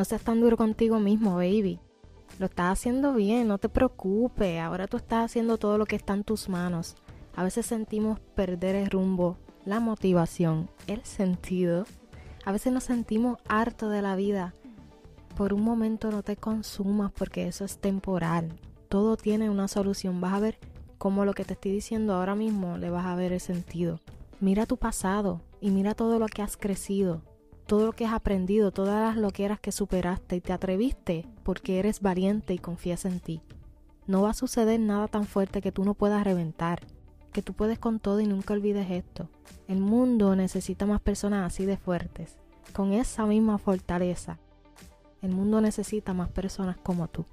No seas tan duro contigo mismo, baby. Lo estás haciendo bien, no te preocupes. Ahora tú estás haciendo todo lo que está en tus manos. A veces sentimos perder el rumbo, la motivación, el sentido. A veces nos sentimos hartos de la vida. Por un momento no te consumas porque eso es temporal. Todo tiene una solución. Vas a ver cómo lo que te estoy diciendo ahora mismo le vas a ver el sentido. Mira tu pasado y mira todo lo que has crecido todo lo que has aprendido, todas las loqueras que superaste y te atreviste porque eres valiente y confías en ti. No va a suceder nada tan fuerte que tú no puedas reventar, que tú puedes con todo y nunca olvides esto. El mundo necesita más personas así de fuertes, con esa misma fortaleza. El mundo necesita más personas como tú.